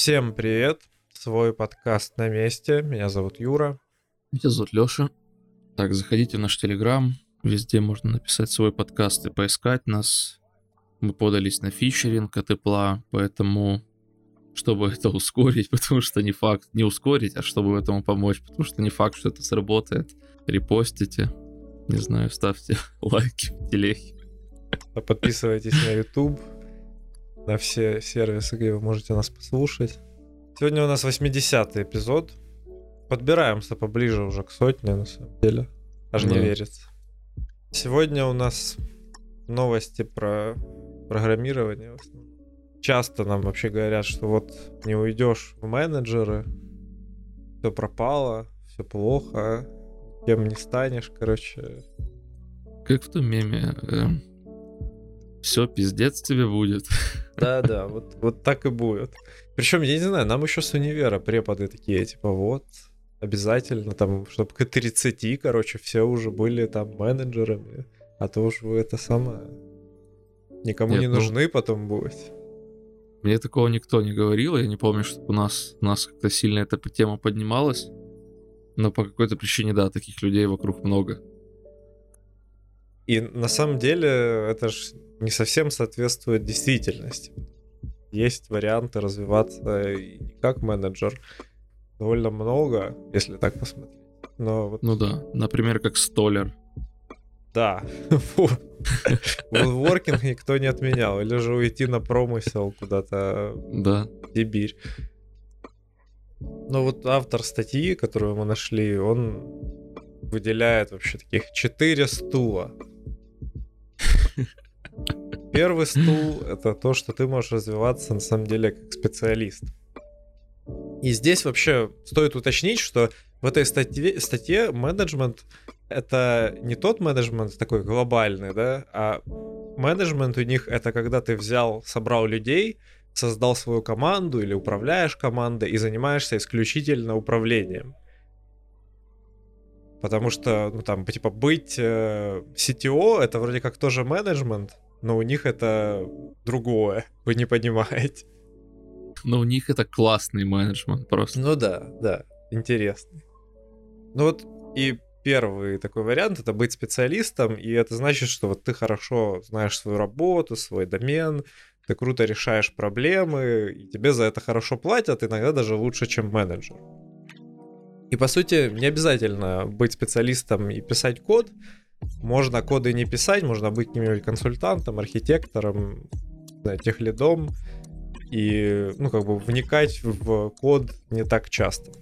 Всем привет! Свой подкаст на месте. Меня зовут Юра. Меня зовут Лёша. Так, заходите в наш Телеграм. Везде можно написать свой подкаст и поискать нас. Мы подались на фичеринг от Apple, поэтому чтобы это ускорить, потому что не факт, не ускорить, а чтобы этому помочь, потому что не факт, что это сработает. Репостите, не знаю, ставьте лайки в телеге. Подписывайтесь на YouTube, на все сервисы, где вы можете нас послушать. Сегодня у нас 80-й эпизод. Подбираемся поближе уже к сотне, на самом деле. Аж да. не верится. Сегодня у нас новости про программирование. Часто нам вообще говорят, что вот не уйдешь в менеджеры, все пропало, все плохо, кем не станешь, короче. Как в том меме, э, все пиздец тебе будет. Да-да, вот, вот так и будет. Причем, я не знаю, нам еще с универа преподы такие, типа, вот, обязательно, там, чтобы к 30, короче, все уже были там менеджерами, а то уж вы это самое никому Нет, не ну, нужны потом будет. Мне такого никто не говорил, я не помню, чтобы у нас, у нас как-то сильно эта тема поднималась, но по какой-то причине, да, таких людей вокруг много. И на самом деле это же не совсем соответствует действительности. Есть варианты развиваться и не как менеджер. Довольно много, если так посмотреть. Но вот... Ну да, например, как столер. Да. Воркинг никто не отменял. Или же уйти на промысел куда-то да. в Сибирь. Но вот автор статьи, которую мы нашли, он выделяет вообще таких четыре стула Первый стул — это то, что ты можешь развиваться на самом деле как специалист. И здесь вообще стоит уточнить, что в этой статье, статье менеджмент — это не тот менеджмент такой глобальный, да, а менеджмент у них — это когда ты взял, собрал людей, создал свою команду или управляешь командой и занимаешься исключительно управлением. Потому что, ну там, типа, быть э, CTO это вроде как тоже менеджмент, но у них это другое, вы не понимаете. Но у них это классный менеджмент просто. Ну да, да, интересный. Ну вот и первый такой вариант это быть специалистом, и это значит, что вот ты хорошо знаешь свою работу, свой домен, ты круто решаешь проблемы, и тебе за это хорошо платят, иногда даже лучше, чем менеджер. И по сути, не обязательно быть специалистом и писать код. Можно коды не писать, можно быть каким-нибудь консультантом, архитектором, техлидом и, ну, как бы вникать в код не так часто.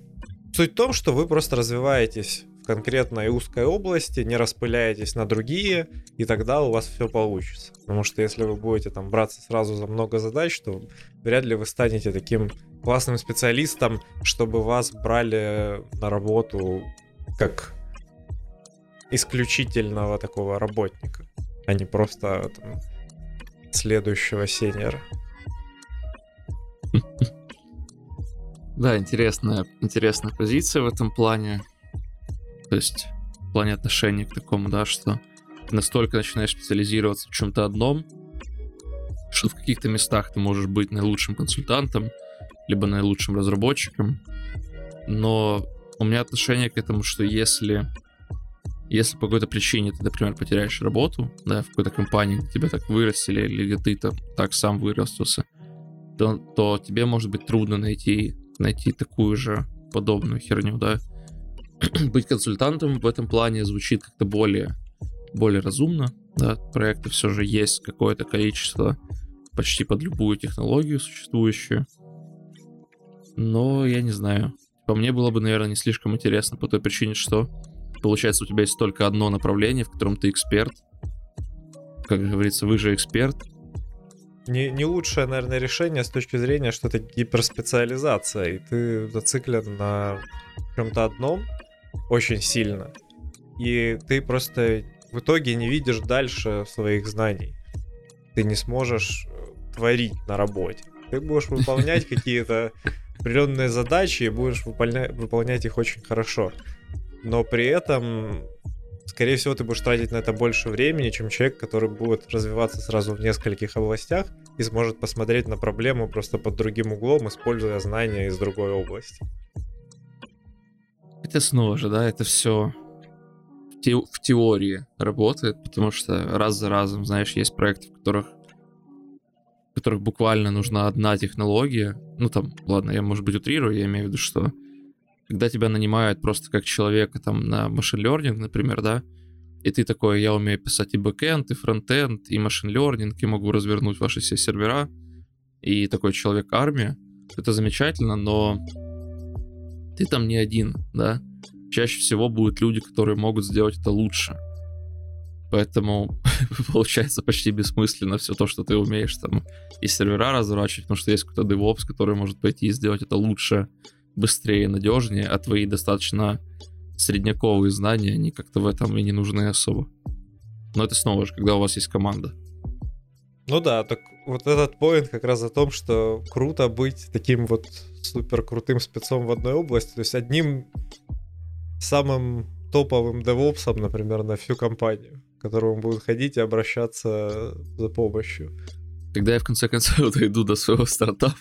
Суть в том, что вы просто развиваетесь в конкретной узкой области, не распыляетесь на другие, и тогда у вас все получится. Потому что если вы будете там браться сразу за много задач, то вряд ли вы станете таким классным специалистом, чтобы вас брали на работу как исключительного такого работника, а не просто там, следующего сеньора. Да, интересная, интересная позиция в этом плане. То есть в плане отношения к такому, да, что ты настолько начинаешь специализироваться в чем-то одном, что в каких-то местах ты можешь быть наилучшим консультантом, либо наилучшим разработчиком. Но у меня отношение к этому, что если если по какой-то причине ты, например, потеряешь работу, да, в какой-то компании, тебя так вырастили, или ты там так сам вырастился, то, то тебе может быть трудно найти, найти такую же подобную херню, да. быть консультантом в этом плане звучит как-то более, более разумно, да, проекты все же есть какое-то количество почти под любую технологию существующую, но я не знаю. По мне было бы, наверное, не слишком интересно по той причине, что получается у тебя есть только одно направление, в котором ты эксперт. Как говорится, вы же эксперт. Не, не лучшее, наверное, решение с точки зрения, что это гиперспециализация, и ты зациклен на чем-то одном очень сильно. И ты просто в итоге не видишь дальше своих знаний. Ты не сможешь э, творить на работе. Ты будешь выполнять какие-то определенные задачи и будешь выполнять, выполнять их очень хорошо. Но при этом скорее всего, ты будешь тратить на это больше времени, чем человек, который будет развиваться сразу в нескольких областях и сможет посмотреть на проблему просто под другим углом, используя знания из другой области. Это снова же, да, это все в, в теории работает, потому что раз за разом, знаешь, есть проекты, в которых в которых буквально нужна одна технология. Ну там, ладно, я, может быть, утрирую, я имею в виду, что когда тебя нанимают просто как человека там на машин learning, например, да, и ты такой, я умею писать и бэкэнд, и фронтенд, и машин learning, и могу развернуть ваши все сервера, и такой человек армия, это замечательно, но ты там не один, да. Чаще всего будут люди, которые могут сделать это лучше. Поэтому получается почти бессмысленно все то, что ты умеешь там и сервера разворачивать, потому что есть какой-то DevOps, который может пойти и сделать это лучше, быстрее, надежнее, а твои достаточно средняковые знания, они как-то в этом и не нужны особо. Но это снова же, когда у вас есть команда. Ну да, так вот этот поинт как раз о том, что круто быть таким вот супер крутым спецом в одной области, то есть одним самым топовым девопсом, например, на всю компанию, к которому будут ходить и обращаться за помощью. Когда я в конце концов дойду до своего стартапа,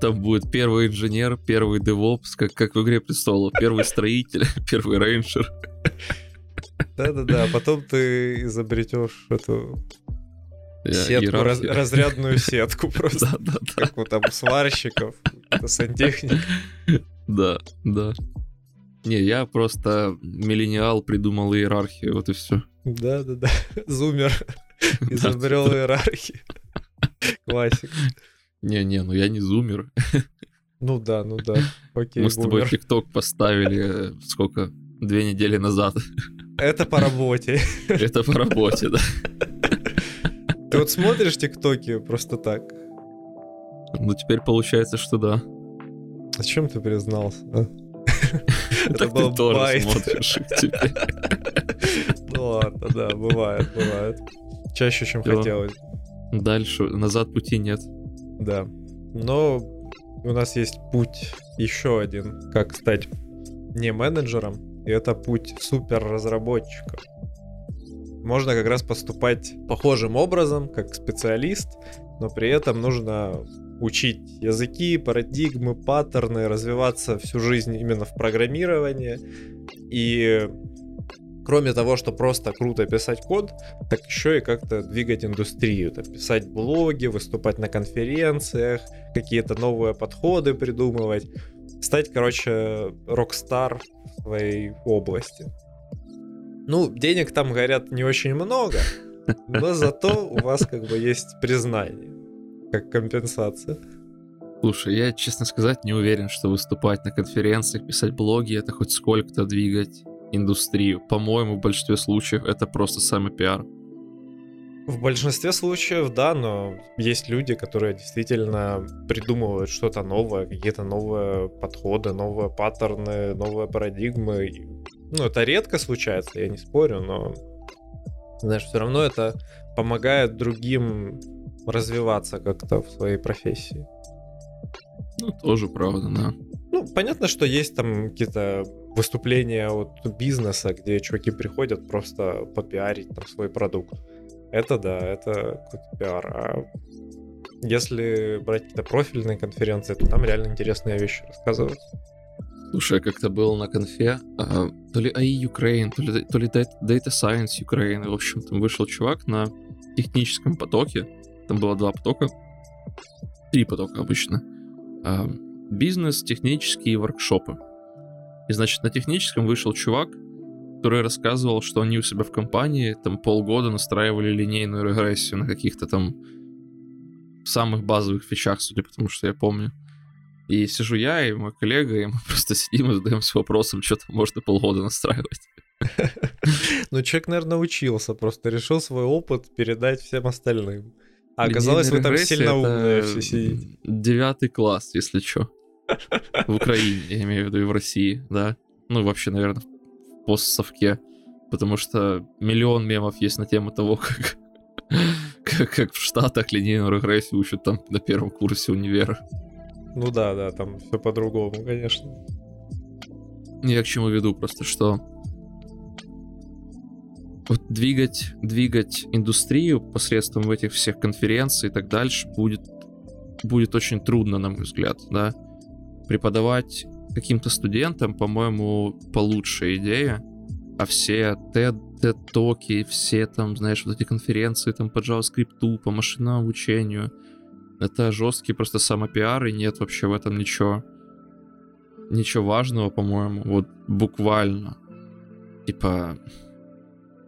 там будет первый инженер, первый девопс, как, как в «Игре престолов», первый строитель, первый рейнджер. Да-да-да, потом ты изобретешь эту сетку, раз, разрядную сетку просто. Да, да, да. Как у там сварщиков, сантехник. Да, да. Не, я просто миллениал придумал иерархию, вот и все. Да-да-да, зумер изобрел иерархию. Классик. Не-не, ну я не зумер. Ну да, ну да. Окей, Мы с тобой ТикТок поставили сколько? Две недели назад. Это по работе. Это по работе, да. Ты вот смотришь ТикТоки просто так? Ну теперь получается, что да. А чем ты признался? А? Это был тоже смотришь теперь. Ну ладно, да, бывает, бывает. Чаще, чем хотелось. Дальше, назад пути нет. Да. Но у нас есть путь еще один, как стать не менеджером, и это путь супер разработчика. Можно как раз поступать похожим образом, как специалист, но при этом нужно учить языки, парадигмы, паттерны, развиваться всю жизнь именно в программировании. И кроме того, что просто круто писать код, так еще и как-то двигать индустрию, там, писать блоги, выступать на конференциях, какие-то новые подходы придумывать, стать, короче, рок-стар в своей области. Ну, денег там, говорят, не очень много, но зато у вас как бы есть признание, как компенсация. Слушай, я, честно сказать, не уверен, что выступать на конференциях, писать блоги, это хоть сколько-то двигать индустрию. По-моему, в большинстве случаев это просто самый пиар. В большинстве случаев, да, но есть люди, которые действительно придумывают что-то новое, какие-то новые подходы, новые паттерны, новые парадигмы. Ну, это редко случается, я не спорю, но, знаешь, все равно это помогает другим развиваться как-то в своей профессии. Ну, тоже правда, да. Ну, понятно, что есть там какие-то выступления от бизнеса, где чуваки приходят просто попиарить там свой продукт. Это да, это пиар. А если брать какие-то профильные конференции, то там реально интересные вещи рассказывают. Слушай, я как-то был на конфе, а, то ли AI Ukraine, то ли, то ли Data Science Ukraine. В общем, там вышел чувак на техническом потоке. Там было два потока. Три потока обычно. А, бизнес, технические воркшопы. И, значит, на техническом вышел чувак, который рассказывал, что они у себя в компании там полгода настраивали линейную регрессию на каких-то там самых базовых фичах, судя по тому, что я помню. И сижу я и мой коллега, и мы просто сидим и задаемся вопросом, что там можно полгода настраивать. Ну, человек, наверное, учился, просто решил свой опыт передать всем остальным. А оказалось, вы там сильно умные все сидите. Девятый класс, если что. В Украине, я имею в виду, и в России, да. Ну, вообще, наверное, в постсовке. Потому что миллион мемов есть на тему того, как, как, как в Штатах линейную регрессию учат там на первом курсе универа. Ну да, да, там все по-другому, конечно. Я к чему веду просто, что вот двигать, двигать индустрию посредством этих всех конференций и так дальше будет, будет очень трудно, на мой взгляд, да. Преподавать каким-то студентам, по-моему, получше идея, а все TED-токи, все там, знаешь, вот эти конференции там по JavaScript, по машинному обучению, это жесткий просто самопиар, и нет вообще в этом ничего, ничего важного, по-моему, вот буквально. Типа,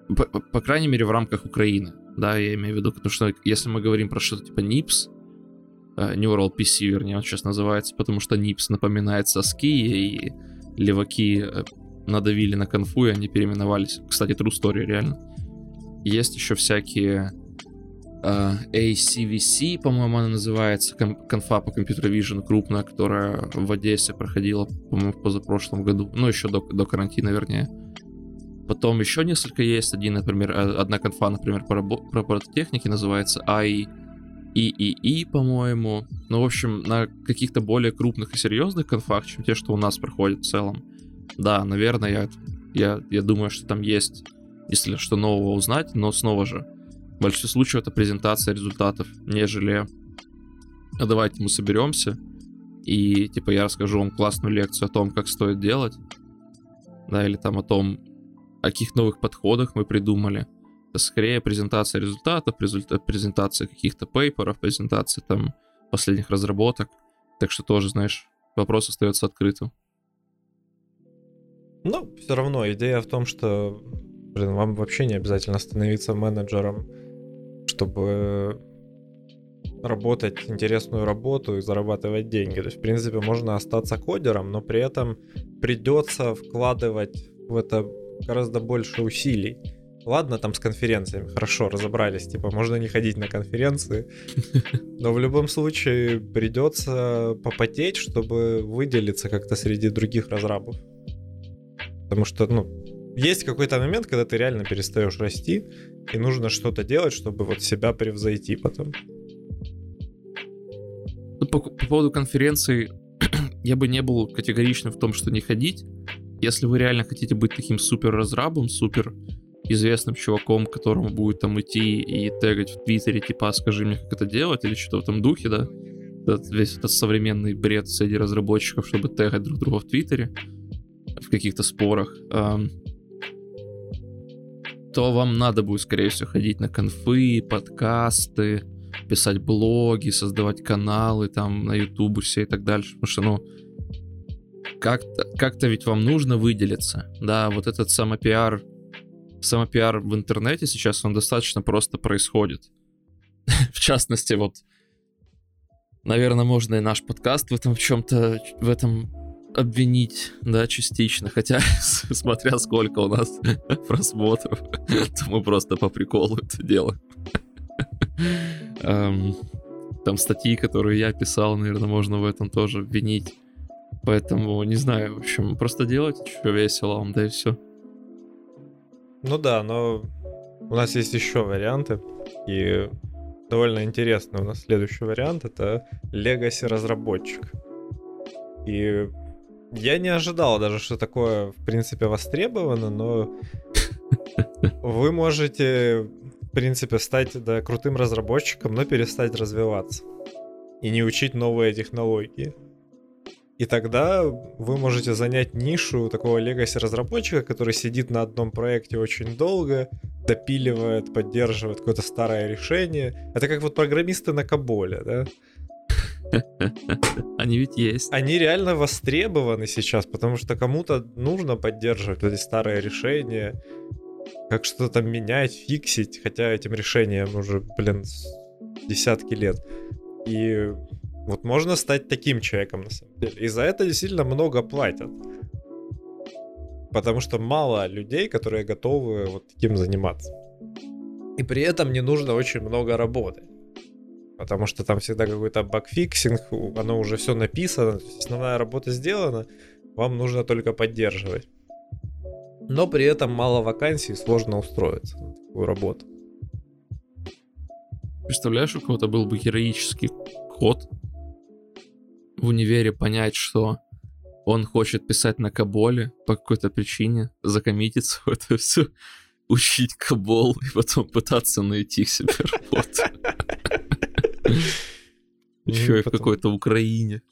по, по крайней мере, в рамках Украины, да, я имею в виду, потому что если мы говорим про что-то типа э, Neural PC, вернее, он сейчас называется, потому что NIPS напоминает соски, и леваки э, надавили на конфу, и они переименовались. Кстати, true story, реально. Есть еще всякие uh, э, ACVC, по-моему, она называется, конфа по компьютер Vision крупная, которая в Одессе проходила, по-моему, в позапрошлом году, ну, еще до, до карантина, вернее. Потом еще несколько есть. Один, например, э, одна конфа, например, по, рабо- по робототехнике называется IEEE, по-моему. Ну, в общем, на каких-то более крупных и серьезных конфах, чем те, что у нас проходят в целом. Да, наверное, я, я, я думаю, что там есть, если что нового узнать, но снова же, в большинстве случаев это презентация результатов, нежели а давайте мы соберемся, и типа я расскажу вам классную лекцию о том, как стоит делать, да, или там о том, о каких новых подходах мы придумали. Скорее презентация результатов, результат, презентация каких-то пейперов, презентация там последних разработок. Так что тоже, знаешь, вопрос остается открытым. Ну, все равно идея в том, что, блин, вам вообще не обязательно становиться менеджером, чтобы работать интересную работу и зарабатывать деньги. То есть, в принципе, можно остаться кодером, но при этом придется вкладывать в это гораздо больше усилий. Ладно, там с конференциями, хорошо, разобрались, типа, можно не ходить на конференции, но в любом случае придется попотеть, чтобы выделиться как-то среди других разрабов. Потому что, ну, есть какой-то момент, когда ты реально перестаешь расти, и нужно что-то делать, чтобы вот себя превзойти потом. По, по поводу конференции я бы не был категоричным в том, что не ходить. Если вы реально хотите быть таким супер разрабом, супер известным чуваком, которому будет там идти и тегать в Твиттере, типа, «А скажи мне, как это делать, или что-то в этом духе, да, этот, весь этот современный бред среди разработчиков, чтобы тегать друг друга в Твиттере, в каких-то спорах, эм, то вам надо будет, скорее всего, ходить на конфы, подкасты, писать блоги, создавать каналы там на ютубусе и так дальше, потому что, ну, как-то как ведь вам нужно выделиться. Да, вот этот самопиар, самопиар в интернете сейчас, он достаточно просто происходит. в частности, вот, наверное, можно и наш подкаст в этом в чем-то, в этом обвинить, да, частично. Хотя, смотря сколько у нас просмотров, то мы просто по приколу это делаем. Там статьи, которые я писал, наверное, можно в этом тоже обвинить. Поэтому, не знаю, в общем, просто делать что весело вам, да и все. Ну да, но у нас есть еще варианты, и довольно интересный у нас следующий вариант, это Legacy разработчик. И я не ожидал даже, что такое, в принципе, востребовано, но вы можете, в принципе, стать да, крутым разработчиком, но перестать развиваться и не учить новые технологии. И тогда вы можете занять нишу такого легаси разработчика, который сидит на одном проекте очень долго, допиливает, поддерживает какое-то старое решение. Это как вот программисты на Каболе, да? Они ведь есть. Они реально востребованы сейчас, потому что кому-то нужно поддерживать эти старые решения, как что-то менять, фиксить, хотя этим решением уже, блин, десятки лет. И вот можно стать таким человеком, на самом деле. И за это действительно много платят. Потому что мало людей, которые готовы вот таким заниматься. И при этом не нужно очень много работать. Потому что там всегда какой-то bug fixing, оно уже все написано, основная работа сделана, вам нужно только поддерживать. Но при этом мало вакансий, сложно устроиться на такую работу. Представляешь, у кого-то был бы героический ход в универе понять, что он хочет писать на Каболе по какой-то причине, закоммититься в это все, учить кабол и потом пытаться найти себе работу. Еще и в какой-то Украине.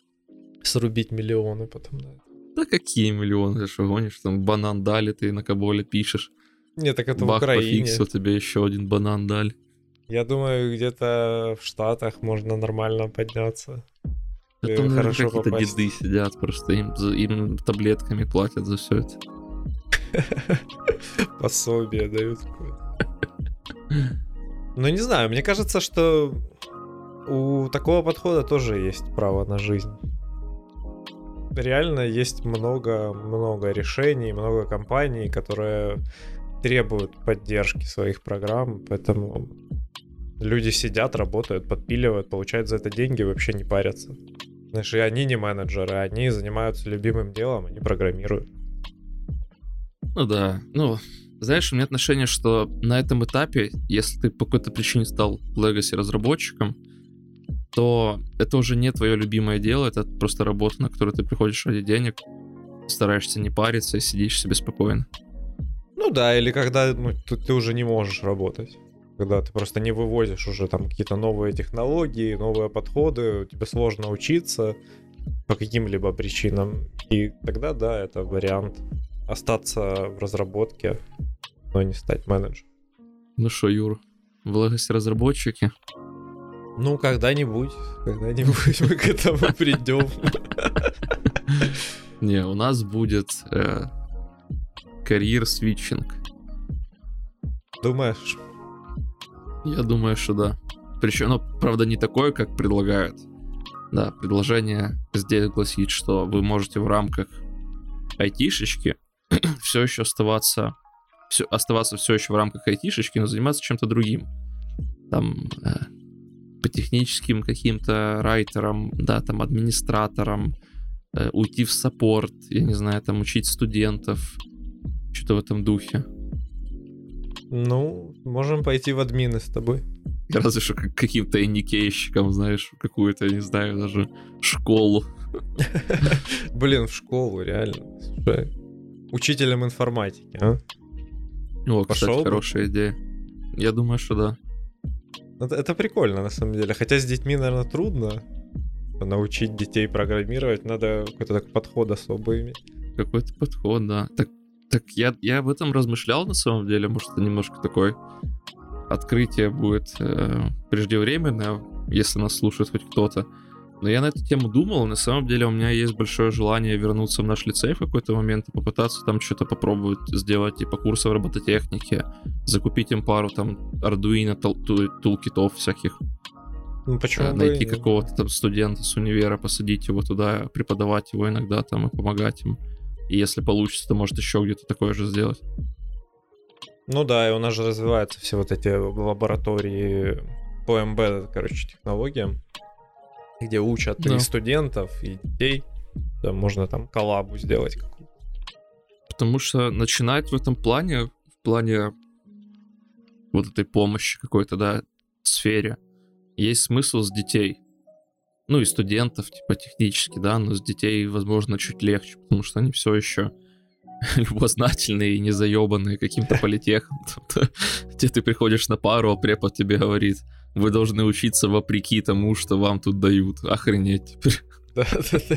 Срубить миллионы потом, да. Да какие миллионы, ты что гонишь? Там банан дали, ты на каболе пишешь. Нет, так это в Бах, Украине. пофиксил, тебе еще один банан дали. Я думаю, где-то в Штатах можно нормально подняться. Э, наверное, хорошо какие-то попасть. деды сидят, просто им, им таблетками платят за все это. Пособие дают. Ну, не знаю, мне кажется, что у такого подхода тоже есть право на жизнь. Реально есть много-много решений, много компаний, которые требуют поддержки своих программ, поэтому люди сидят, работают, подпиливают, получают за это деньги, вообще не парятся. Знаешь, и они не менеджеры, они занимаются любимым делом, они программируют. Ну да, ну, знаешь, у меня отношение, что на этом этапе, если ты по какой-то причине стал Legacy разработчиком, то это уже не твое любимое дело, это просто работа, на которую ты приходишь ради денег, стараешься не париться и сидишь себе спокойно. Ну да, или когда ну, ты, ты уже не можешь работать. Когда ты просто не вывозишь уже там какие-то новые технологии, новые подходы, тебе сложно учиться по каким-либо причинам. И тогда, да, это вариант остаться в разработке, но не стать менеджером. Ну что, Юр, в Legacy разработчики? Ну, когда-нибудь, когда-нибудь мы к этому придем. Не, у нас будет э, карьер свитчинг. Думаешь? Я думаю, что да. Причем, ну, правда, не такое, как предлагают. Да, предложение здесь гласит, что вы можете в рамках айтишечки все еще оставаться, все, оставаться все еще в рамках айтишечки, но заниматься чем-то другим. Там э, по техническим каким-то райтерам, да, там администраторам, э, уйти в саппорт, я не знаю, там учить студентов, что-то в этом духе. Ну, можем пойти в админы с тобой. Разве что как каким-то иникейщиком, знаешь, какую-то, не знаю, даже школу. Блин, в школу, реально. Слушай, Учителем информатики, а? О, кстати, Пошёл бы. хорошая идея. Я думаю, что да. Это, это прикольно, на самом деле. Хотя с детьми, наверное, трудно научить детей программировать. Надо какой-то такой подход особый иметь. Какой-то подход, да. Так, так я, я об этом размышлял на самом деле. Может, это немножко такое открытие будет э, преждевременное, если нас слушает хоть кто-то. Но я на эту тему думал, на самом деле у меня есть большое желание вернуться в наш лицей в какой-то момент и попытаться там что-то попробовать сделать, типа курсов робототехники, закупить им пару там Arduino тул- тул- тулкитов всяких, Ну, почему э, найти какого-то там студента с универа, посадить его туда, преподавать его иногда там и помогать им. И если получится, то может еще где-то такое же сделать. Ну да, и у нас же развиваются все вот эти лаборатории по МБ, короче, технологиям, где учат Да. и студентов, и детей. Да, можно там коллабу сделать какую-то. Потому что начинать в этом плане, в плане вот этой помощи какой-то, да, сфере, есть смысл с детей. Ну и студентов, типа, технически, да, но с детей, возможно, чуть легче, потому что они все еще любознательные и не заебанные каким-то политехом, где ты приходишь на пару, а препод тебе говорит, вы должны учиться вопреки тому, что вам тут дают. Охренеть теперь. Да, да, да.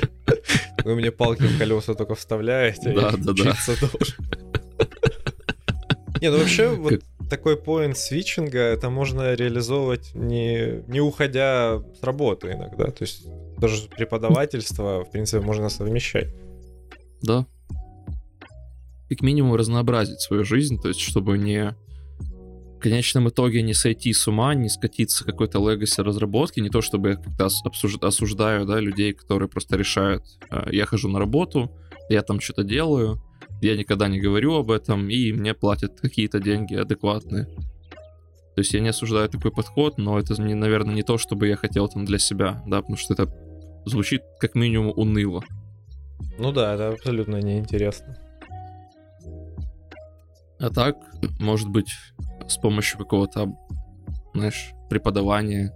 Вы мне палки в колеса только вставляете, Да, да, да. Не, ну вообще, вот такой поинт свитчинга, это можно реализовывать не, не уходя с работы иногда. То есть даже преподавательство, в принципе, можно совмещать. Да. Как минимум разнообразить свою жизнь, то есть чтобы не в конечном итоге не сойти с ума, не скатиться к какой-то легаси разработки, не то чтобы я как-то обсуж- осуждаю, да, людей, которые просто решают, э, я хожу на работу, я там что-то делаю, я никогда не говорю об этом, и мне платят какие-то деньги адекватные. То есть я не осуждаю такой подход, но это, наверное, не то, чтобы я хотел там для себя, да, потому что это звучит как минимум уныло. Ну да, это абсолютно неинтересно. А так, может быть, с помощью какого-то, знаешь, преподавания,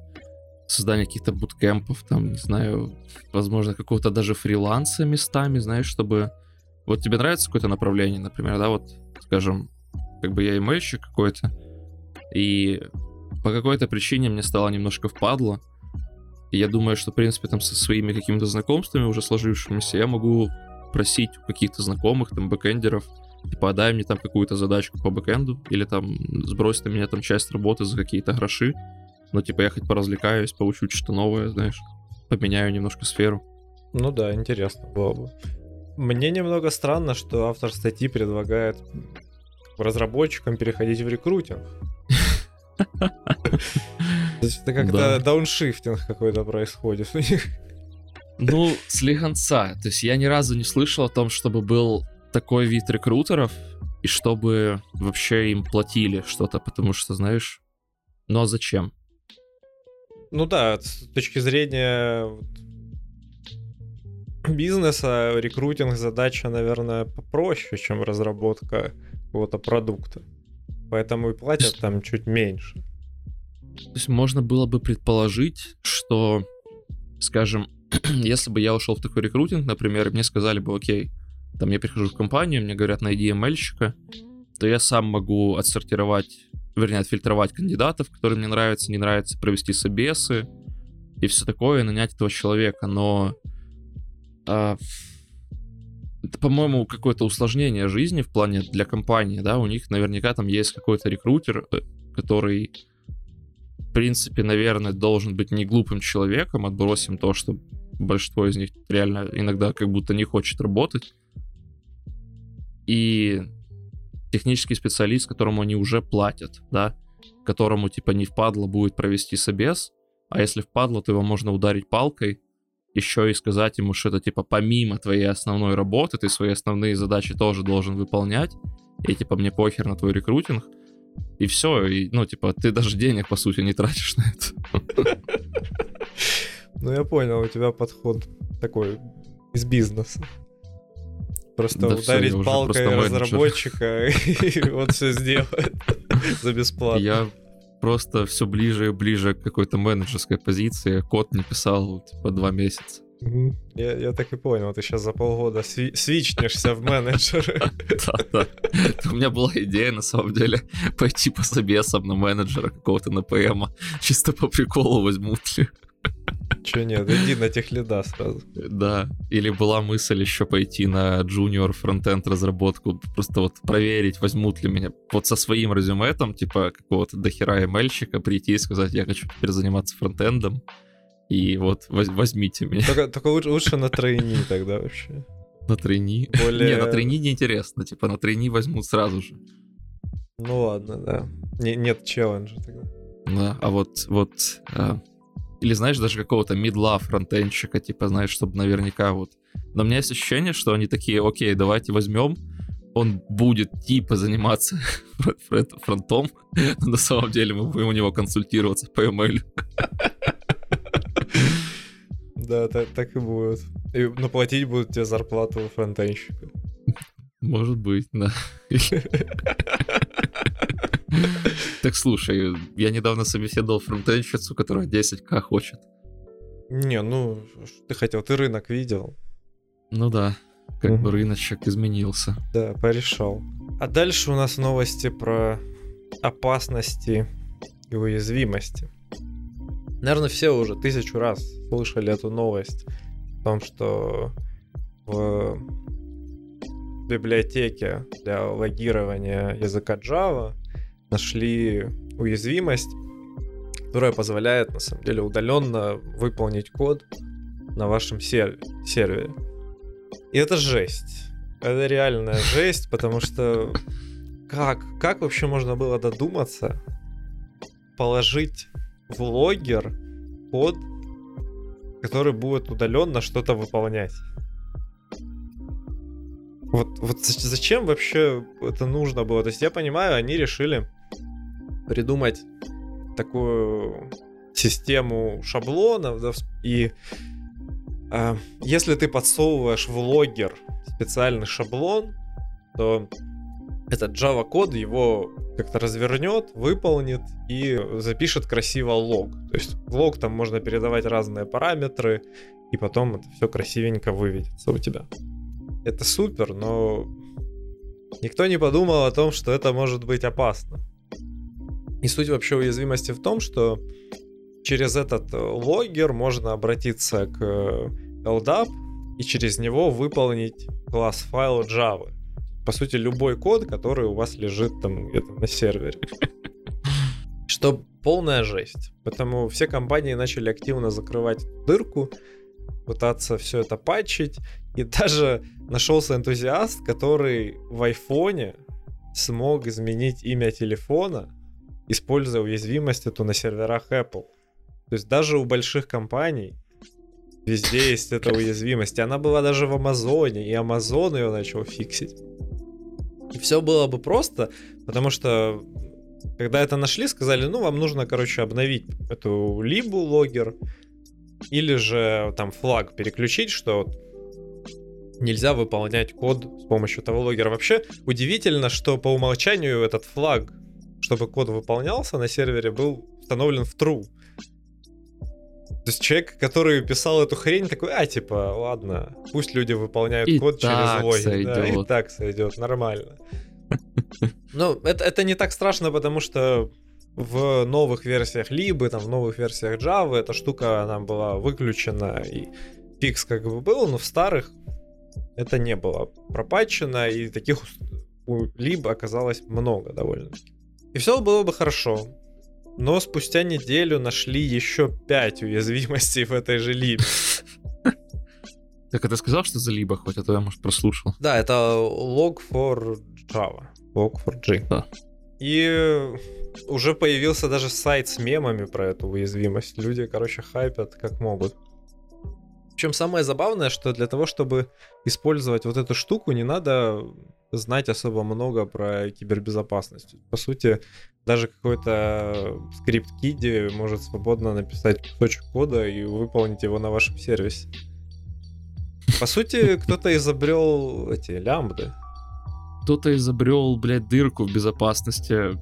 создания каких-то буткемпов, там, не знаю, возможно, какого-то даже фриланса местами, знаешь, чтобы... Вот тебе нравится какое-то направление, например, да, вот, скажем, как бы я имейльщик какой-то, и по какой-то причине мне стало немножко впадло. И я думаю, что, в принципе, там со своими какими-то знакомствами уже сложившимися я могу просить у каких-то знакомых, там, бэкэндеров, типа, дай мне там какую-то задачку по бэкэнду, или там сбрось на меня там часть работы за какие-то гроши. Ну, типа, я хоть поразвлекаюсь, поучу что-то новое, знаешь, поменяю немножко сферу. Ну да, интересно было бы. Мне немного странно, что автор статьи предлагает разработчикам переходить в рекрутинг. Это как-то дауншифтинг какой-то происходит у них. Ну, слегонца. То есть я ни разу не слышал о том, чтобы был такой вид рекрутеров, и чтобы вообще им платили что-то, потому что, знаешь, ну а зачем? Ну да, с точки зрения бизнеса, рекрутинг задача, наверное, попроще, чем разработка какого-то продукта. Поэтому и платят там чуть меньше. То есть можно было бы предположить, что, скажем, если бы я ушел в такой рекрутинг, например, и мне сказали бы, окей, там я прихожу в компанию, мне говорят, найди ML-щика, то я сам могу отсортировать, вернее, отфильтровать кандидатов, которые мне нравятся, не нравятся, провести собесы и все такое, и нанять этого человека. Но а, это, по-моему, какое-то усложнение жизни в плане для компании, да, у них наверняка там есть какой-то рекрутер, э, который, в принципе, наверное, должен быть не глупым человеком, отбросим то, что большинство из них реально иногда как будто не хочет работать. И технический специалист, которому они уже платят, да, которому, типа, не впадло будет провести собес, а если впадло, то его можно ударить палкой, еще и сказать ему, что это типа помимо твоей основной работы, ты свои основные задачи тоже должен выполнять, и типа мне похер на твой рекрутинг, и все, и, ну, типа, ты даже денег, по сути, не тратишь на это. Ну, я понял, у тебя подход такой из бизнеса. Просто да ударить все, палкой разработчика, и он все сделает за бесплатно. Я просто все ближе и ближе к какой-то менеджерской позиции. Код не писал типа два месяца. Я, я так и понял, ты сейчас за полгода сви- свичнешься в менеджеры. Да, да. У меня была идея, на самом деле, пойти по собесам на менеджера какого-то на ПМ. Чисто по приколу возьмут ли. Че нет, иди на тех лида сразу. Да, или была мысль еще пойти на junior фронтенд разработку, просто вот проверить, возьмут ли меня. Вот со своим резюме там, типа какого-то дохера ML-щика прийти и сказать, я хочу теперь заниматься фронтендом, и вот возьмите меня. Только, только лучше, лучше на тройни тогда вообще. На тройни? Более... Не, на тройни неинтересно, типа на тройни возьмут сразу же. Ну ладно, да. Не, нет челленджа тогда. Да, а вот, вот а, или, знаешь, даже какого-то мидла фронтенщика, типа, знаешь, чтобы наверняка вот... Но у меня есть ощущение, что они такие, окей, давайте возьмем, он будет типа заниматься фронтом, но на самом деле мы будем у него консультироваться по email. Да, так, так и будет. И, но платить будут тебе зарплату фронтенщика. Может быть, да. Так слушай, я недавно собеседовал фронтенщицу, которая 10к хочет. Не, ну, ты хотел, ты рынок видел. Ну да, как угу. бы рыночек изменился. Да, порешал. А дальше у нас новости про опасности и уязвимости. Наверное, все уже тысячу раз слышали эту новость о том, что в библиотеке для логирования языка Java нашли уязвимость, которая позволяет, на самом деле, удаленно выполнить код на вашем сер- сервере. И это жесть. Это реальная жесть, потому что как, как вообще можно было додуматься положить в логер код, который будет удаленно что-то выполнять? Вот, вот зачем вообще это нужно было? То есть я понимаю, они решили придумать такую систему шаблонов, да, и э, если ты подсовываешь в логер специальный шаблон, то этот Java код его как-то развернет, выполнит и запишет красиво лог. То есть в лог там можно передавать разные параметры, и потом это все красивенько выведется у тебя. Это супер, но Никто не подумал о том, что это может быть опасно. И суть вообще уязвимости в том, что через этот э, логер можно обратиться к э, LDAP и через него выполнить класс файла Java. По сути, любой код, который у вас лежит там где-то на сервере. Что полная жесть. Поэтому все компании начали активно закрывать дырку, пытаться все это патчить. И даже нашелся энтузиаст, который в айфоне смог изменить имя телефона, используя уязвимость эту на серверах Apple. То есть даже у больших компаний везде есть эта уязвимость. И она была даже в Амазоне, и Амазон ее начал фиксить. И все было бы просто, потому что когда это нашли, сказали, ну, вам нужно, короче, обновить эту либу логер, или же там флаг переключить, что нельзя выполнять код с помощью того логера. Вообще удивительно, что по умолчанию этот флаг, чтобы код выполнялся на сервере, был установлен в true. То есть человек, который писал эту хрень, такой, а, типа, ладно, пусть люди выполняют И код через логин. сойдет. Да, и так сойдет, нормально. Ну, это, это не так страшно, потому что в новых версиях Либы, там, в новых версиях Java эта штука, она была выключена, и фикс как бы был, но в старых это не было пропатчено, и таких у Либ оказалось много довольно. И все было бы хорошо. Но спустя неделю нашли еще 5 уязвимостей в этой же Либе. Так а ты сказал, что за либо хоть, а то я, может, прослушал. Да, это log for Java. Log for G. Да. И уже появился даже сайт с мемами про эту уязвимость. Люди, короче, хайпят как могут. Причем самое забавное, что для того, чтобы использовать вот эту штуку, не надо знать особо много про кибербезопасность. По сути, даже какой-то скрипт киди может свободно написать кусочек кода и выполнить его на вашем сервисе. По сути, кто-то изобрел эти лямбды. Кто-то изобрел, блядь, дырку в безопасности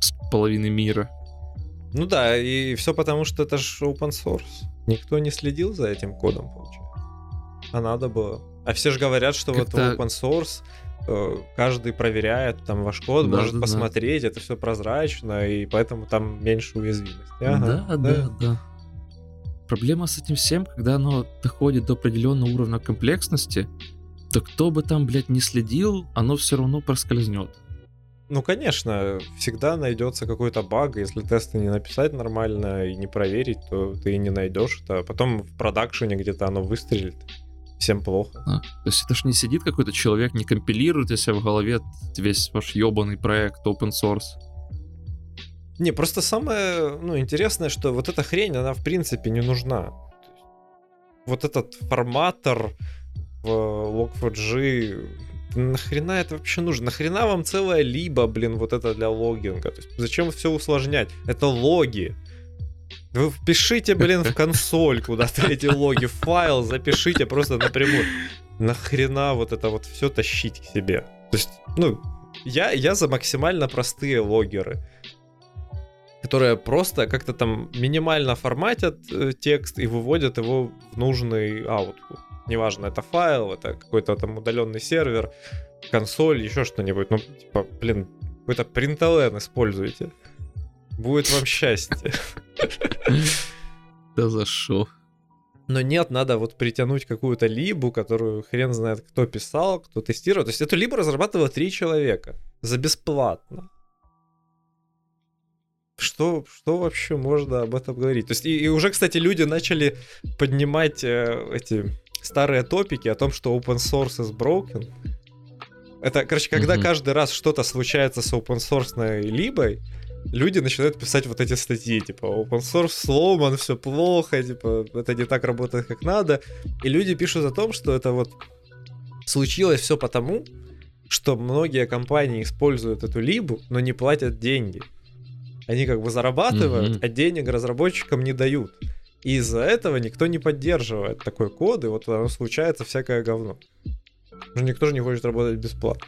с половины мира. Ну да, и все потому, что это же open source. Никто не следил за этим кодом, получается. А надо было. А все же говорят, что вот open source каждый проверяет там ваш код, Да, может да, да. посмотреть, это все прозрачно, и поэтому там меньше уязвимости. да, Ага, да, да. Проблема с этим всем, когда оно доходит до определенного уровня комплексности, то кто бы там, блядь, не следил, оно все равно проскользнет. Ну, конечно, всегда найдется какой-то баг, если тесты не написать нормально и не проверить, то ты и не найдешь это. А потом в продакшене где-то оно выстрелит. Всем плохо. А, То есть это ж не сидит какой-то человек, не компилирует у себя в голове весь ваш ебаный проект open source. Не, просто самое ну, интересное, что вот эта хрень, она в принципе не нужна. Вот этот форматор в Log4j, нахрена это вообще нужно? Нахрена вам целая либо, блин, вот это для логинга? То есть зачем все усложнять? Это логи. Вы впишите, блин, в консоль куда-то эти логи, файл запишите просто напрямую. Нахрена вот это вот все тащить к себе? То есть, ну, я, я за максимально простые логеры которые просто как-то там минимально форматят э, текст и выводят его в нужный output. Неважно, это файл, это какой-то там удаленный сервер, консоль, еще что-нибудь. Ну, типа, блин, какой-то println используйте. Будет вам счастье. Да за шо? Но нет, надо вот притянуть какую-то либу, которую хрен знает, кто писал, кто тестировал. То есть эту либу разрабатывало три человека за бесплатно. Что, что вообще можно об этом говорить? То есть, и, и уже, кстати, люди начали поднимать э, эти старые топики о том, что open source is broken. Это, короче, когда Мгм. каждый раз что-то случается с open source либой, люди начинают писать вот эти статьи, типа, open source сломан, все плохо, типа, это не так работает, как надо. И люди пишут о том, что это вот случилось все потому, что многие компании используют эту либу, но не платят деньги. Они как бы зарабатывают, Мгм. а денег разработчикам не дают. И из-за этого никто не поддерживает такой код, и вот оно случается всякое говно. Никто же не хочет работать бесплатно.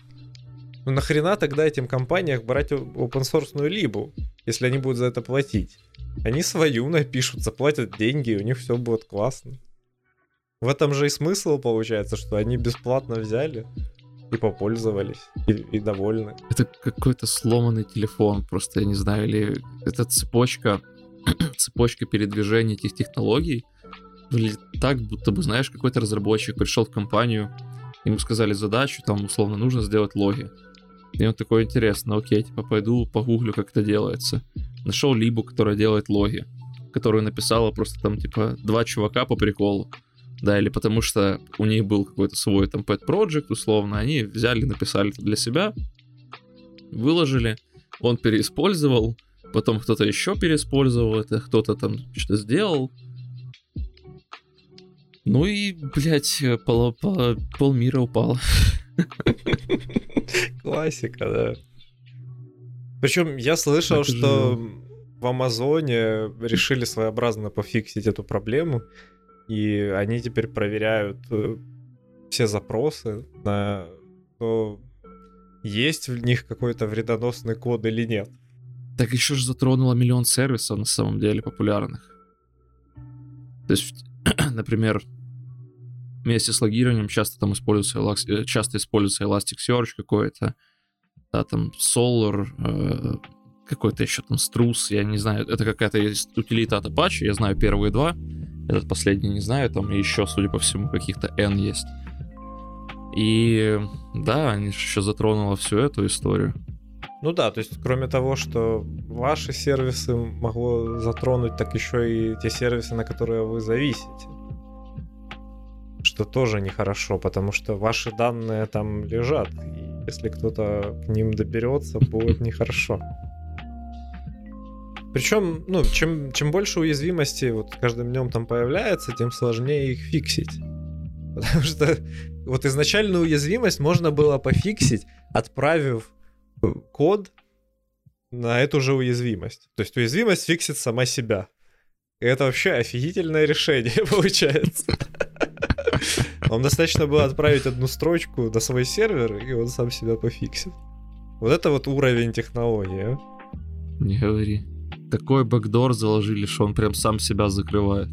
Ну нахрена тогда этим компаниям брать open source либу, если они будут за это платить? Они свою напишут, заплатят деньги, и у них все будет классно. В этом же и смысл получается, что они бесплатно взяли. и попользовались, и, и довольны. Это какой-то сломанный телефон, просто я не знаю, или это цепочка, цепочка передвижения этих технологий. Выглядит так, будто бы, знаешь, какой-то разработчик пришел в компанию, ему сказали задачу, там, условно, нужно сделать логи. И он такой, интересно, окей, типа, пойду погуглю, как это делается. Нашел либу, которая делает логи, которую написала просто там, типа, два чувака по приколу да, или потому что у них был какой-то свой там pet project, условно, они взяли, написали для себя, выложили, он переиспользовал, потом кто-то еще переиспользовал это, кто-то там что-то сделал. Ну и, блядь, пол, пол, полмира упало. Классика, да. Причем я слышал, Это что же... в Амазоне решили своеобразно пофиксить эту проблему и они теперь проверяют э, все запросы на то, есть в них какой-то вредоносный код или нет. Так еще же затронуло миллион сервисов на самом деле популярных. То есть, например, вместе с логированием часто там используется, э, часто используется Elasticsearch какой-то, да, там Solar, э, какой-то еще там Struce, я не знаю, это какая-то утилита от Apache, я знаю первые два, этот последний не знаю, там еще, судя по всему, каких-то N есть. И да, они еще затронуло всю эту историю. Ну да, то есть кроме того, что ваши сервисы могло затронуть, так еще и те сервисы, на которые вы зависите. Что тоже нехорошо, потому что ваши данные там лежат. И если кто-то к ним доберется, будет нехорошо. Причем, ну, чем, чем больше уязвимости вот каждым днем там появляется, тем сложнее их фиксить. Потому что вот изначальную уязвимость можно было пофиксить, отправив э, код на эту же уязвимость. То есть уязвимость фиксит сама себя. И это вообще офигительное решение получается. Вам достаточно было отправить одну строчку на свой сервер, и он сам себя пофиксит. Вот это вот уровень технологии. А? Не говори такой бэкдор заложили, что он прям сам себя закрывает.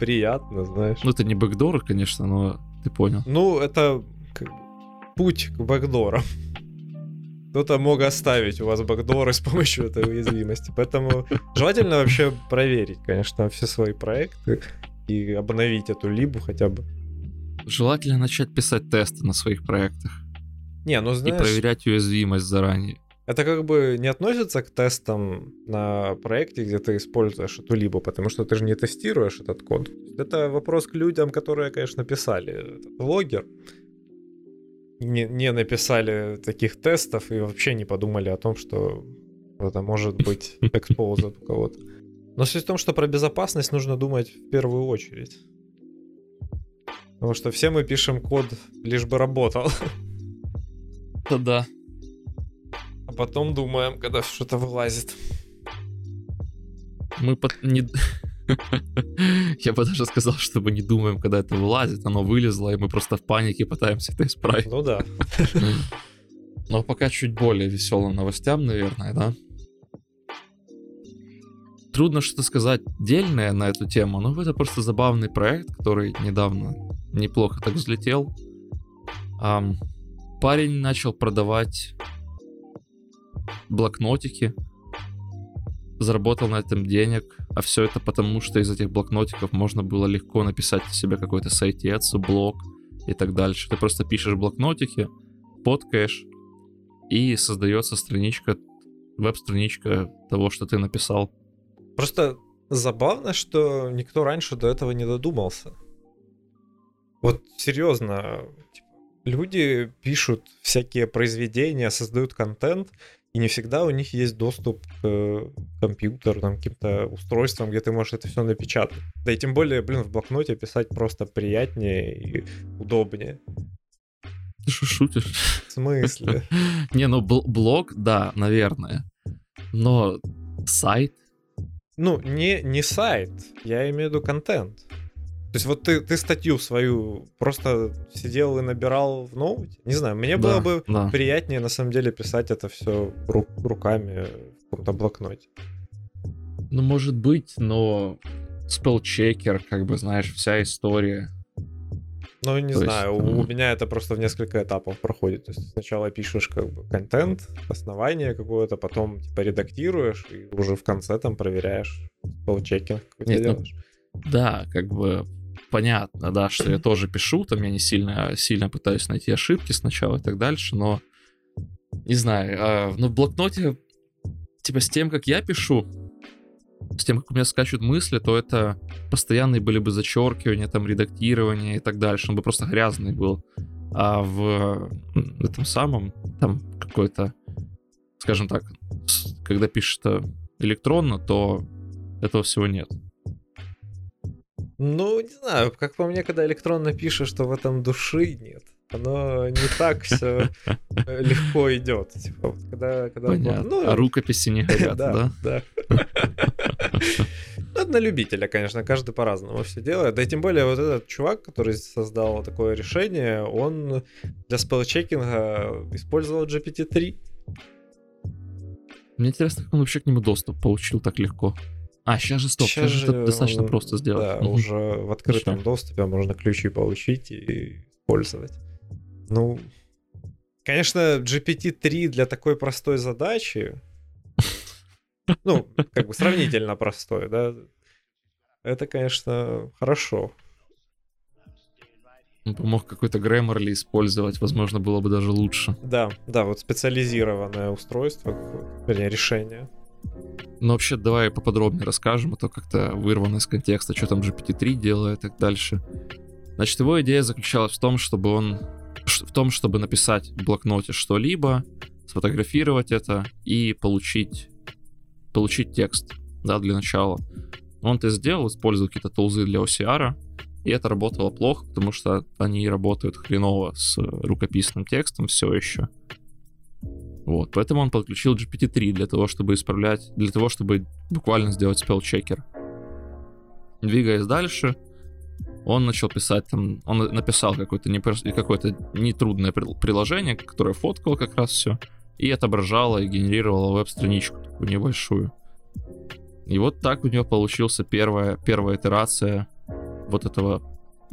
Приятно, знаешь. Ну, это не бэкдор, конечно, но ты понял. Ну, это путь к бэкдорам. Кто-то мог оставить у вас бэкдоры с помощью этой уязвимости. Поэтому желательно вообще проверить, конечно, все свои проекты и обновить эту либу хотя бы. Желательно начать писать тесты на своих проектах. Не, ну знаешь... И проверять уязвимость заранее. Это как бы не относится к тестам на проекте, где ты используешь эту либо, потому что ты же не тестируешь этот код. Это вопрос к людям, которые, конечно, писали этот не, не написали таких тестов и вообще не подумали о том, что это может быть exposed у кого-то. Но суть в том, что про безопасность нужно думать в первую очередь. Потому что все мы пишем код, лишь бы работал. Да-да потом думаем, когда что-то вылазит. Мы под... не... Я бы даже сказал, что мы не думаем, когда это вылазит, оно вылезло, и мы просто в панике пытаемся это исправить. Ну да. Но пока чуть более веселым новостям, наверное, да? Трудно что-то сказать дельное на эту тему, но это просто забавный проект, который недавно неплохо так взлетел. Um, парень начал продавать блокнотики, заработал на этом денег, а все это потому, что из этих блокнотиков можно было легко написать себе какой-то сайтец, блог и так дальше. Ты просто пишешь блокнотики, подкаешь, и создается страничка, веб-страничка того, что ты написал. Просто забавно, что никто раньше до этого не додумался. Вот серьезно, типа, люди пишут всякие произведения, создают контент, и не всегда у них есть доступ к э, компьютерам, каким-то устройствам, где ты можешь это все напечатать. Да и тем более, блин, в блокноте писать просто приятнее и удобнее. Ты что, шутишь? В смысле? Не, ну блог, да, наверное. Но сайт? Ну, не, не сайт, я имею в виду контент. То есть вот ты, ты статью свою просто сидел и набирал в ноуте? Не знаю, мне да, было бы да. приятнее на самом деле писать это все ру- руками в каком-то блокноте. Ну, может быть, но спелчекер, как бы, знаешь, вся история. Ну, не То знаю, есть, у, у м. меня это просто в несколько этапов проходит. То есть сначала пишешь как бы контент, основание какое-то, потом типа редактируешь и уже в конце там проверяешь полчекинг. какой-то Нет, ну, делаешь. Да, как бы понятно, да, что я тоже пишу, там я не сильно, сильно пытаюсь найти ошибки сначала и так дальше, но не знаю, а, но в блокноте, типа с тем, как я пишу, с тем, как у меня скачут мысли, то это постоянные были бы зачеркивания, там, редактирование и так дальше, он бы просто грязный был. А в этом самом, там, какой-то, скажем так, когда пишешь это электронно, то этого всего нет. Ну, не знаю, как по мне, когда электронно пишешь, что в этом души нет. Оно не так все легко идет. Типа, вот когда, когда Понятно. ну, а рукописи не горят, да? да. Ну, это на любителя, конечно, каждый по-разному все делает. Да и тем более вот этот чувак, который создал такое решение, он для спелчекинга использовал GPT-3. Мне интересно, как он вообще к нему доступ получил так легко. А, сейчас же стоп, сейчас, Щас же это достаточно он, просто сделать. Да, Мгм. уже в открытом Хорошо. доступе можно ключи получить и использовать. Ну, конечно, GPT-3 для такой простой задачи, ну, как бы сравнительно простой, да, это, конечно, хорошо. Он бы мог какой-то Grammarly использовать, возможно, было бы даже лучше. Да, да, вот специализированное устройство, вернее, решение. Но вообще, давай поподробнее расскажем, а то как-то вырвано из контекста, что там GPT-3 делает и так дальше. Значит, его идея заключалась в том, чтобы он... В том, чтобы написать в блокноте что-либо, сфотографировать это и получить, получить текст, да, для начала. Он это сделал, использовал какие-то тулзы для OCR, и это работало плохо, потому что они работают хреново с рукописным текстом все еще. Вот, поэтому он подключил GPT-3 для того, чтобы исправлять, для того, чтобы буквально сделать спелчекер. Двигаясь дальше, он начал писать там, он написал какое-то непрос- какое-то нетрудное прил- приложение, которое фоткало как раз все, и отображало и генерировало веб-страничку такую небольшую. И вот так у него получился первая, первая итерация вот этого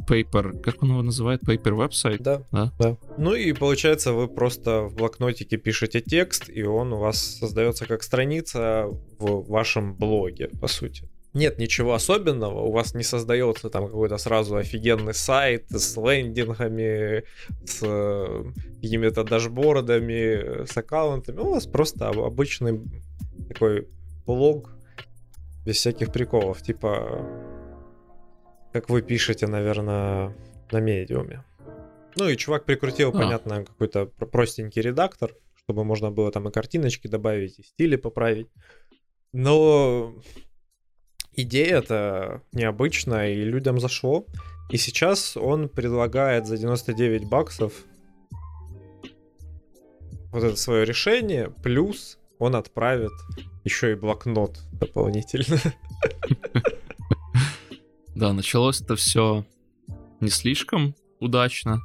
paper, как он его называет, paper website, Да, да? да. Ну и получается, вы просто в блокнотике пишете текст, и он у вас создается как страница в вашем блоге, по сути. Нет ничего особенного, у вас не создается там какой-то сразу офигенный сайт с лендингами, с э, какими-то дашбордами, с аккаунтами. У вас просто об- обычный такой блог без всяких приколов, типа как вы пишете, наверное, на медиуме. Ну и чувак прикрутил, А. понятно, какой-то про- простенький редактор, чтобы можно было там и картиночки добавить, и стили поправить. Но идея-то необычная, и людям зашло. И сейчас он предлагает за 99 баксов вот это свое решение, плюс он отправит еще и блокнот дополнительно. Да, началось это все не слишком удачно.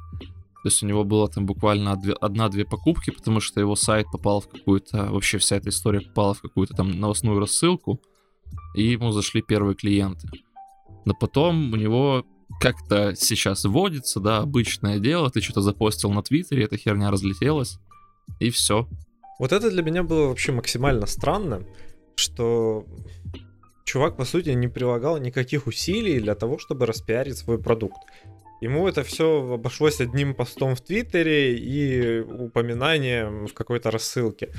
То есть у него было там буквально две- одна-две покупки, потому что его сайт попал в какую-то... Вообще вся эта история попала в какую-то там новостную рассылку, и ему зашли первые клиенты. Но потом у него как-то сейчас вводится, да, обычное дело, ты что-то запостил на Твиттере, эта херня разлетелась, и все. Вот это для меня было вообще максимально странно, что чувак, по сути, не прилагал никаких усилий для того, чтобы распиарить свой продукт. Ему это все обошлось одним постом в Твиттере и упоминанием в какой-то рассылке.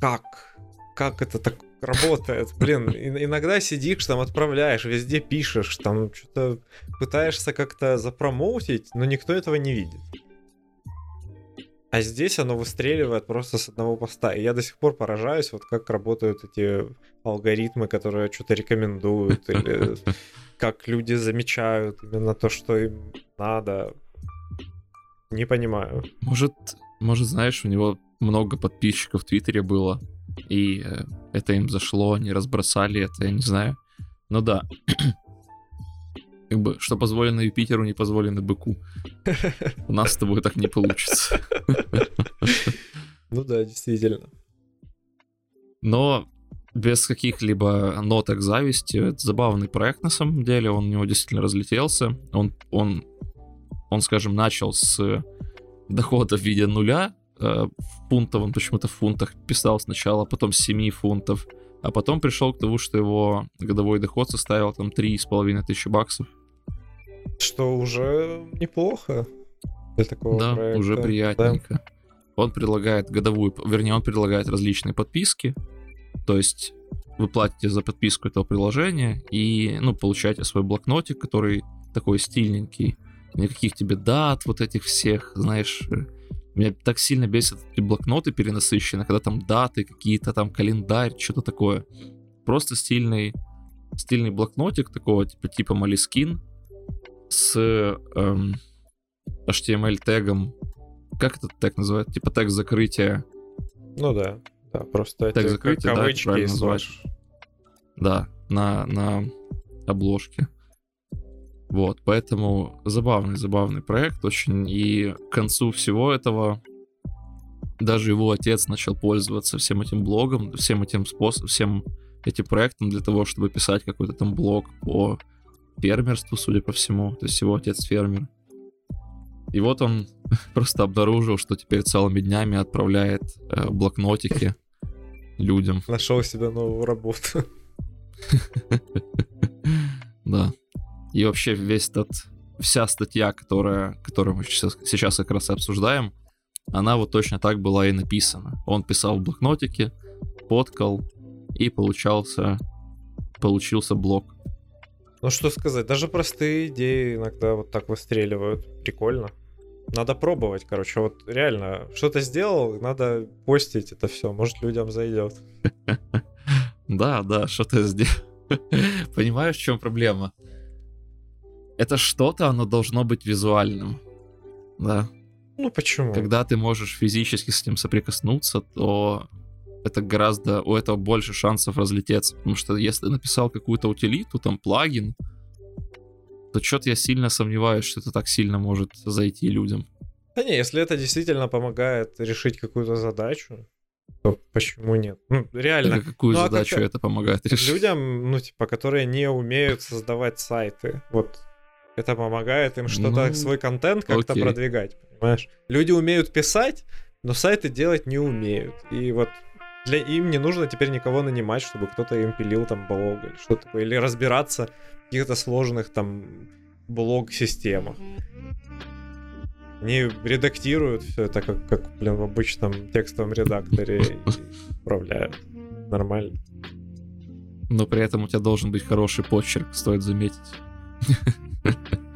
Как? Как это так работает? Блин, иногда сидишь, там отправляешь, везде пишешь, там что-то пытаешься как-то запромоутить, но никто этого не видит. А здесь оно выстреливает просто с одного поста. И я до сих пор поражаюсь, вот как работают эти алгоритмы, которые что-то рекомендуют, или как люди замечают именно то, что им надо. Не понимаю. Может, может, знаешь, у него много подписчиков в Твиттере было, и э, это им зашло, они разбросали это, я не знаю. Ну да. Как бы, что позволено Юпитеру, не позволено быку. У нас с тобой так не получится. Ну да, действительно. Но без каких-либо ноток зависти. Это забавный проект на самом деле, он у него действительно разлетелся. Он, он, он скажем, начал с дохода в виде нуля, э, в фунтов, он почему-то в фунтах писал сначала, а потом 7 фунтов, а потом пришел к тому, что его годовой доход составил там 3,5 тысячи баксов. Что уже неплохо для такого да, проекта. уже приятненько. Да. Он предлагает годовую, вернее, он предлагает различные подписки, то есть вы платите за подписку этого приложения и, ну, получаете свой блокнотик, который такой стильненький, никаких тебе дат вот этих всех, знаешь, э, меня так сильно бесят эти блокноты перенасыщенные, когда там даты какие-то, там календарь, что-то такое. Просто стильный, стильный блокнотик такого типа, типа Moleskine с эм, HTML-тегом. Как этот тег называют? Типа тег закрытия. Ну да, да, просто тег закрытия, да, слэш. Да, на, на обложке. Вот, поэтому забавный, забавный проект очень. И к концу всего этого даже его отец начал пользоваться всем этим блогом, всем этим способом, всем этим проектом для того, чтобы писать какой-то там блог по фермерству, судя по всему. То есть его отец фермер. И вот он просто обнаружил, что теперь целыми днями отправляет э, блокнотики людям. Нашел себе новую работу. Да. И вообще весь этот, вся статья, которая, которую мы сейчас, сейчас как раз и обсуждаем, она вот точно так была и написана. Он писал в блокнотике, подкал, и получался, получился блок. Ну что сказать, даже простые идеи иногда вот так выстреливают. Прикольно. Надо пробовать, короче, вот реально, что-то сделал, надо постить это все, может людям зайдет. Да, да, что-то сделал. Понимаешь, в чем проблема? это что-то, оно должно быть визуальным. Да. Ну почему? Когда ты можешь физически с этим соприкоснуться, то это гораздо, у этого больше шансов разлететься. Потому что если написал какую-то утилиту, там плагин, то что-то я сильно сомневаюсь, что это так сильно может зайти людям. Да не, если это действительно помогает решить какую-то задачу, то почему нет? Ну, реально. А какую ну, задачу а как... это помогает решить? Людям, ну, типа, которые не умеют создавать сайты. Вот это помогает им что-то, ну, свой контент как-то продвигать, понимаешь? Люди умеют писать, но сайты делать не умеют. И вот для им не нужно теперь никого нанимать, чтобы кто-то им пилил там блог или что-то такое, или разбираться в каких-то сложных там блог-системах. Они редактируют все это как, как блин, в обычном текстовом редакторе и управляют. Нормально. Но при этом у тебя должен быть хороший почерк, стоит заметить.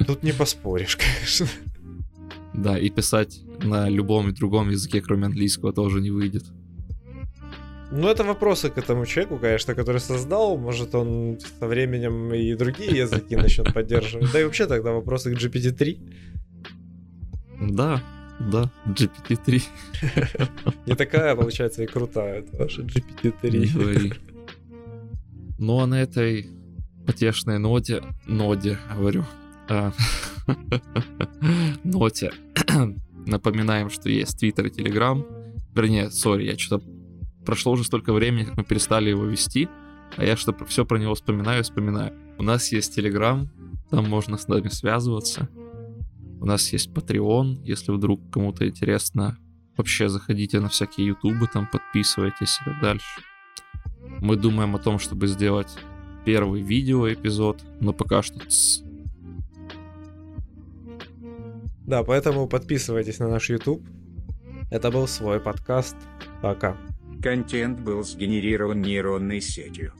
Тут не поспоришь, конечно. Да, и писать на любом и другом языке, кроме английского, тоже не выйдет. Ну, это вопросы к этому человеку, конечно, который создал. Может, он со временем и другие языки начнет поддерживать. Да и вообще тогда вопросы к GPT-3. Да, да, GPT-3. Не такая, получается, и крутая, это ваша GPT-3. Не говори. Ну, а на этой потешной ноте, ноде, говорю, а, ноте. Напоминаем, что есть Твиттер и Телеграм. Вернее, сори, я что-то... Прошло уже столько времени, как мы перестали его вести, а я что все про него вспоминаю вспоминаю. У нас есть Телеграм, там можно с нами связываться. У нас есть Patreon, если вдруг кому-то интересно. Вообще заходите на всякие ютубы, там подписывайтесь и так дальше. Мы думаем о том, чтобы сделать первый видео эпизод, но пока что да, поэтому подписывайтесь на наш YouTube. Это был свой подкаст. Пока. Контент был сгенерирован нейронной сетью.